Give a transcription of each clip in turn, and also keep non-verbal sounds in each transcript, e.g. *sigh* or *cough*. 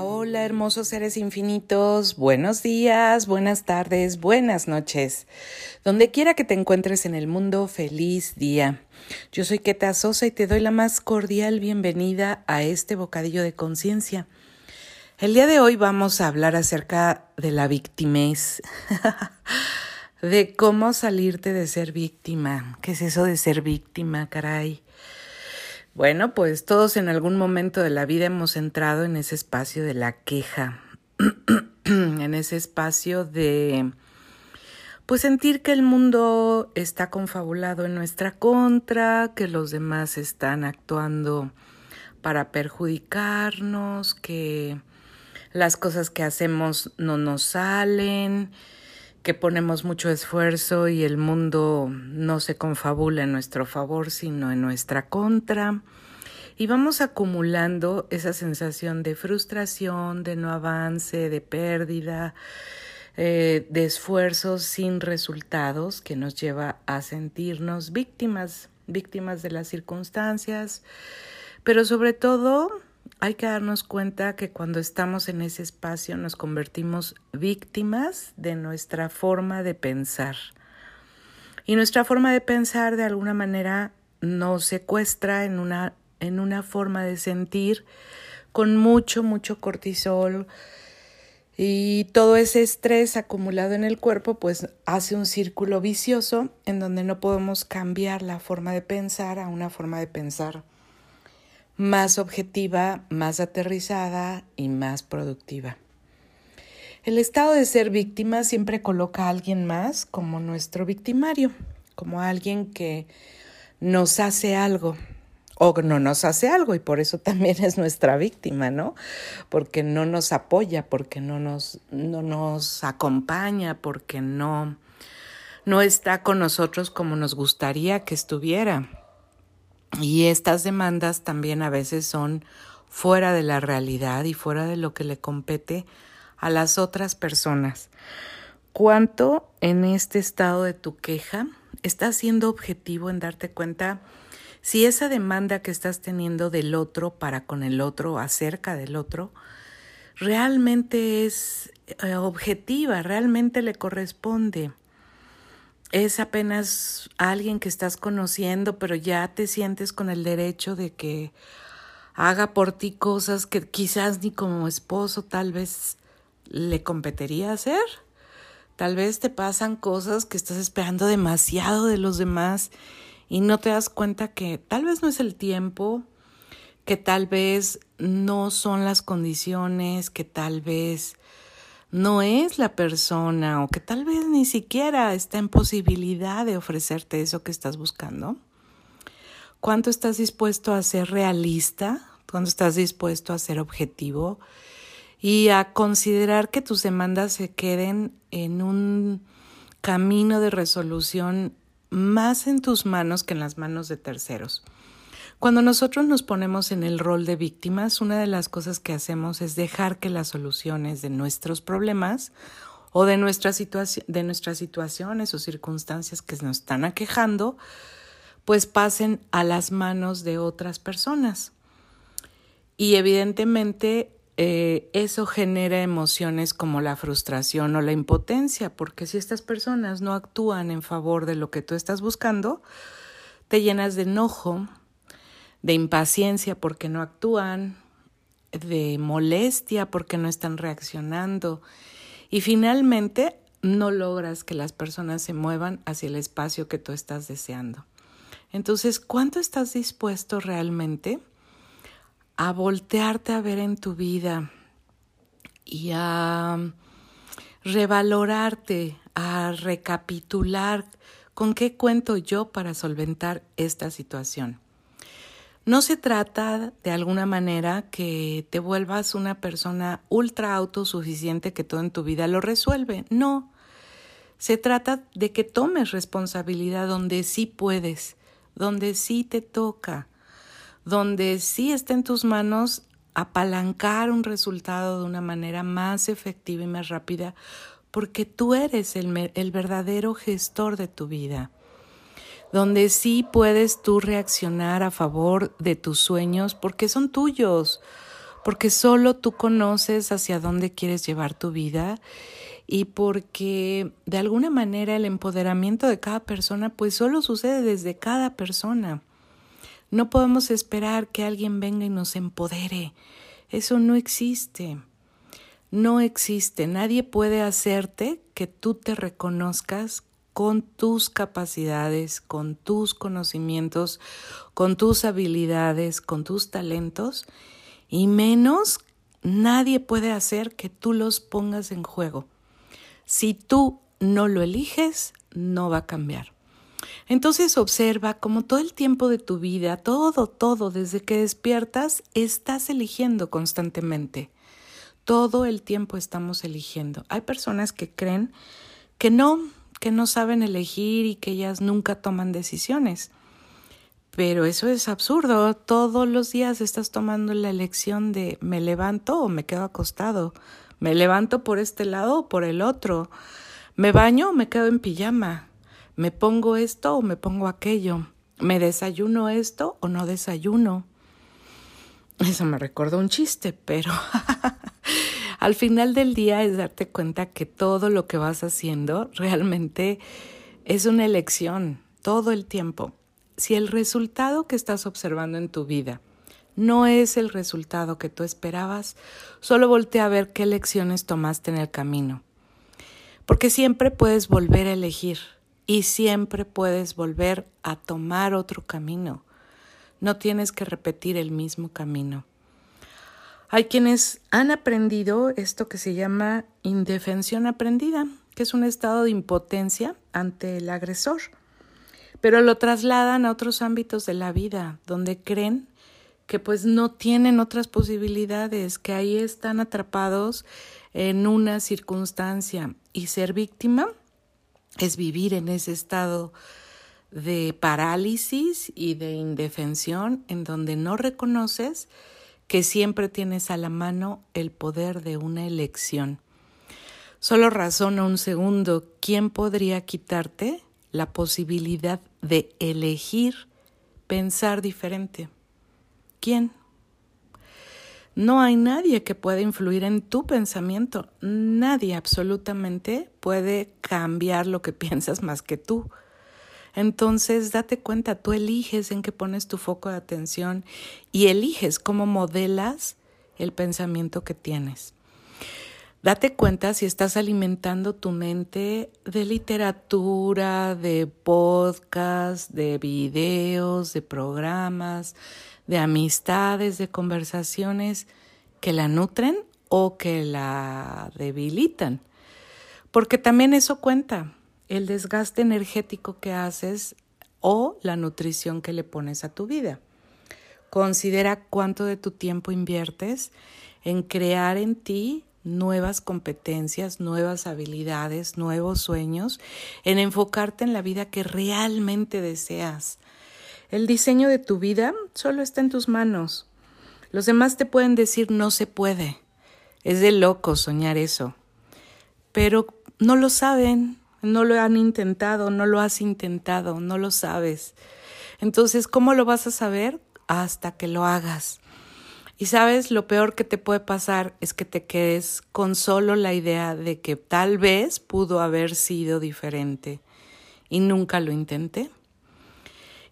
Hola, hermosos seres infinitos. Buenos días, buenas tardes, buenas noches. Donde quiera que te encuentres en el mundo, feliz día. Yo soy Keta Sosa y te doy la más cordial bienvenida a este bocadillo de conciencia. El día de hoy vamos a hablar acerca de la victimez, *laughs* de cómo salirte de ser víctima. ¿Qué es eso de ser víctima, caray? Bueno, pues todos en algún momento de la vida hemos entrado en ese espacio de la queja, *clears throat* en ese espacio de pues sentir que el mundo está confabulado en nuestra contra, que los demás están actuando para perjudicarnos, que las cosas que hacemos no nos salen, que ponemos mucho esfuerzo y el mundo no se confabula en nuestro favor, sino en nuestra contra. Y vamos acumulando esa sensación de frustración, de no avance, de pérdida, eh, de esfuerzos sin resultados que nos lleva a sentirnos víctimas, víctimas de las circunstancias, pero sobre todo hay que darnos cuenta que cuando estamos en ese espacio nos convertimos víctimas de nuestra forma de pensar. Y nuestra forma de pensar de alguna manera nos secuestra en una, en una forma de sentir con mucho, mucho cortisol. Y todo ese estrés acumulado en el cuerpo pues hace un círculo vicioso en donde no podemos cambiar la forma de pensar a una forma de pensar más objetiva, más aterrizada y más productiva. El estado de ser víctima siempre coloca a alguien más como nuestro victimario, como alguien que nos hace algo o no nos hace algo y por eso también es nuestra víctima, ¿no? Porque no nos apoya, porque no nos, no nos acompaña, porque no, no está con nosotros como nos gustaría que estuviera. Y estas demandas también a veces son fuera de la realidad y fuera de lo que le compete a las otras personas. ¿Cuánto en este estado de tu queja estás siendo objetivo en darte cuenta si esa demanda que estás teniendo del otro para con el otro, acerca del otro, realmente es eh, objetiva, realmente le corresponde? Es apenas alguien que estás conociendo, pero ya te sientes con el derecho de que haga por ti cosas que quizás ni como esposo tal vez le competiría hacer. Tal vez te pasan cosas que estás esperando demasiado de los demás y no te das cuenta que tal vez no es el tiempo, que tal vez no son las condiciones, que tal vez no es la persona o que tal vez ni siquiera está en posibilidad de ofrecerte eso que estás buscando? ¿Cuánto estás dispuesto a ser realista? ¿Cuánto estás dispuesto a ser objetivo? Y a considerar que tus demandas se queden en un camino de resolución más en tus manos que en las manos de terceros. Cuando nosotros nos ponemos en el rol de víctimas, una de las cosas que hacemos es dejar que las soluciones de nuestros problemas o de, nuestra de nuestras situaciones o circunstancias que nos están aquejando, pues pasen a las manos de otras personas. Y evidentemente eh, eso genera emociones como la frustración o la impotencia, porque si estas personas no actúan en favor de lo que tú estás buscando, te llenas de enojo, de impaciencia porque no actúan, de molestia porque no están reaccionando y finalmente no logras que las personas se muevan hacia el espacio que tú estás deseando. Entonces, ¿cuánto estás dispuesto realmente a voltearte a ver en tu vida y a revalorarte, a recapitular con qué cuento yo para solventar esta situación? No se trata de alguna manera que te vuelvas una persona ultra autosuficiente que todo en tu vida lo resuelve. No. Se trata de que tomes responsabilidad donde sí puedes, donde sí te toca, donde sí está en tus manos apalancar un resultado de una manera más efectiva y más rápida, porque tú eres el, el verdadero gestor de tu vida donde sí puedes tú reaccionar a favor de tus sueños porque son tuyos, porque solo tú conoces hacia dónde quieres llevar tu vida y porque de alguna manera el empoderamiento de cada persona pues solo sucede desde cada persona. No podemos esperar que alguien venga y nos empodere. Eso no existe. No existe. Nadie puede hacerte que tú te reconozcas con tus capacidades, con tus conocimientos, con tus habilidades, con tus talentos, y menos nadie puede hacer que tú los pongas en juego. Si tú no lo eliges, no va a cambiar. Entonces observa cómo todo el tiempo de tu vida, todo, todo, desde que despiertas, estás eligiendo constantemente. Todo el tiempo estamos eligiendo. Hay personas que creen que no, que no saben elegir y que ellas nunca toman decisiones. Pero eso es absurdo. Todos los días estás tomando la elección de me levanto o me quedo acostado. Me levanto por este lado o por el otro. Me baño o me quedo en pijama. Me pongo esto o me pongo aquello. Me desayuno esto o no desayuno. Eso me recordó un chiste, pero *laughs* al final del día es darte cuenta que todo lo que vas haciendo realmente es una elección todo el tiempo. Si el resultado que estás observando en tu vida no es el resultado que tú esperabas, solo voltea a ver qué lecciones tomaste en el camino. Porque siempre puedes volver a elegir y siempre puedes volver a tomar otro camino. No tienes que repetir el mismo camino. Hay quienes han aprendido esto que se llama indefensión aprendida, que es un estado de impotencia ante el agresor, pero lo trasladan a otros ámbitos de la vida, donde creen que pues no tienen otras posibilidades, que ahí están atrapados en una circunstancia. Y ser víctima es vivir en ese estado de parálisis y de indefensión en donde no reconoces que siempre tienes a la mano el poder de una elección. Solo razona un segundo, ¿quién podría quitarte la posibilidad de elegir pensar diferente? ¿Quién? No hay nadie que pueda influir en tu pensamiento. Nadie absolutamente puede cambiar lo que *laughs* piensas más que tú. Entonces, date cuenta, tú eliges en qué pones tu foco de atención y eliges cómo modelas el pensamiento que tienes. Date cuenta si estás alimentando tu mente de literatura, de podcast, de videos, de programas, de amistades, de conversaciones que la nutren o que la debilitan. Porque también eso cuenta, el desgaste energético que haces o la nutrición que le pones a tu vida. Considera cuánto de tu tiempo inviertes en crear en ti nuevas competencias, nuevas habilidades, nuevos sueños, en enfocarte en la vida que realmente deseas, el diseño de tu vida solo está en tus manos. Los demás te pueden decir no se puede. Es de loco soñar eso. Pero no lo saben, no lo han intentado, no lo has intentado, no lo sabes. Entonces, ¿cómo lo vas a saber? Hasta que lo hagas. Y sabes, lo peor que te puede pasar es que te quedes con solo la idea de que tal vez pudo haber sido diferente y nunca lo intenté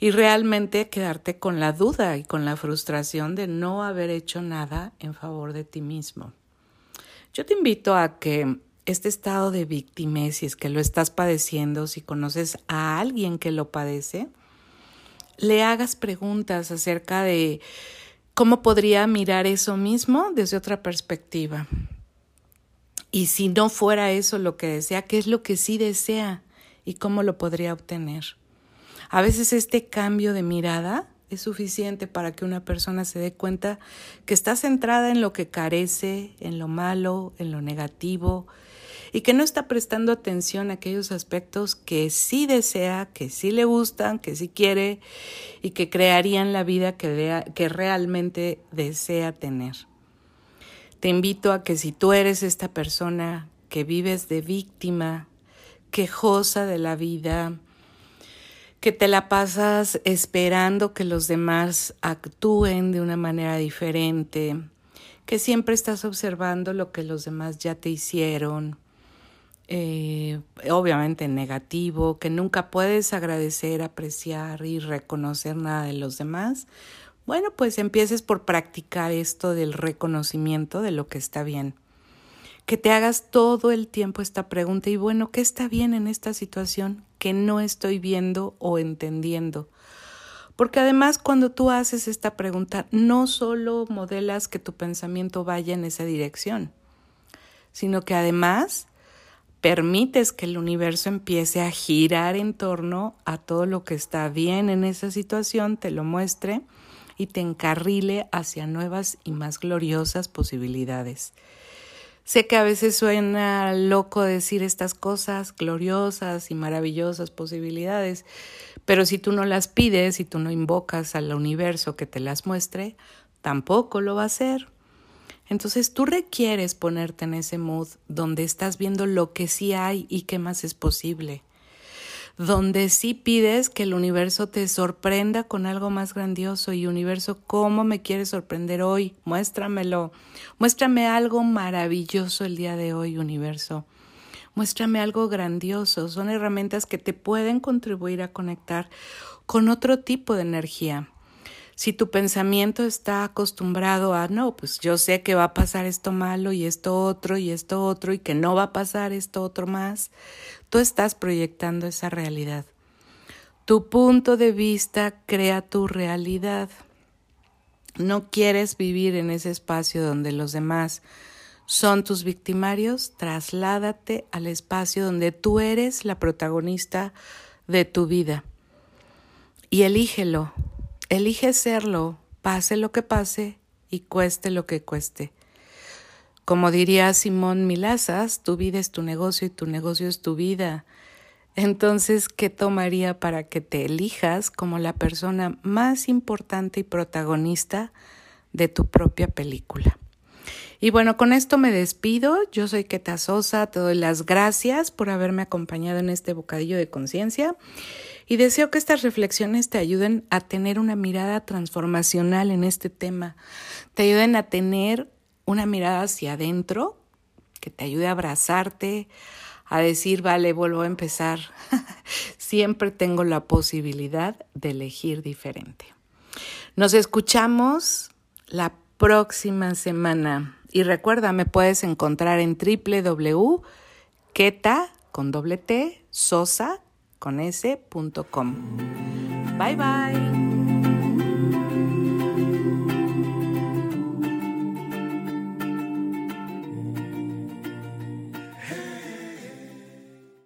y realmente quedarte con la duda y con la frustración de no haber hecho nada en favor de ti mismo. Yo te invito a que este estado de víctima, si es que lo estás padeciendo, si conoces a alguien que lo padece, le hagas preguntas acerca de cómo podría mirar eso mismo desde otra perspectiva. Y si no fuera eso lo que desea, ¿qué es lo que sí desea y cómo lo podría obtener? A veces este cambio de mirada es suficiente para que una persona se dé cuenta que está centrada en lo que carece, en lo malo, en lo negativo, y que no está prestando atención a aquellos aspectos que sí desea, que sí le gustan, que sí quiere y que crearían la vida que, que realmente desea tener. Te invito a que si tú eres esta persona que vives de víctima, quejosa de la vida, que te la pasas esperando que los demás actúen de una manera diferente, que siempre estás observando lo que los demás ya te hicieron, eh, obviamente negativo, que nunca puedes agradecer, apreciar y reconocer nada de los demás, bueno, pues empieces por practicar esto del reconocimiento de lo que está bien. Que te hagas todo el tiempo esta pregunta y bueno, ¿qué está bien en esta situación que no estoy viendo o entendiendo? Porque además cuando tú haces esta pregunta, no solo modelas que tu pensamiento vaya en esa dirección, sino que además permites que el universo empiece a girar en torno a todo lo que está bien en esa situación, te lo muestre y te encarrile hacia nuevas y más gloriosas posibilidades. Sé que a veces suena loco decir estas cosas gloriosas y maravillosas posibilidades, pero si tú no las pides y tú no invocas al universo que te las muestre, tampoco lo va a hacer. Entonces tú requieres ponerte en ese mood donde estás viendo lo que sí hay y qué más es posible. Donde sí pides que el universo te sorprenda con algo más grandioso y universo, ¿cómo me quieres sorprender hoy? Muéstramelo. Muéstrame algo maravilloso el día de hoy, universo. Muéstrame algo grandioso. Son herramientas que te pueden contribuir a conectar con otro tipo de energía si tu pensamiento está acostumbrado a, no, pues yo sé que va a pasar esto malo y esto otro y esto otro y que no va a pasar esto otro más, tú estás proyectando esa realidad. Tu punto de vista crea tu realidad. No quieres vivir en ese espacio donde los demás son tus victimarios, trasládate al espacio donde tú eres la protagonista de tu vida. Y elígelo, Elige serlo, pase lo que pase y cueste lo que cueste. Como diría Simón Milazas, tu vida es tu negocio y tu negocio es tu vida. Entonces, ¿qué tomaría para que te elijas como la persona más importante y protagonista de tu propia película? Y bueno, con esto me despido. Yo soy Keta Sosa, te doy las gracias por haberme acompañado en este bocadillo de conciencia y deseo que estas reflexiones te ayuden a tener una mirada transformacional en este tema, te ayuden a tener una mirada hacia adentro, que te ayude a abrazarte, a decir, vale, vuelvo a empezar. *laughs* Siempre tengo la posibilidad de elegir diferente. Nos escuchamos la próxima semana. Y recuerda, me puedes encontrar en www.keta con doble T, sosa con s.com. Bye bye.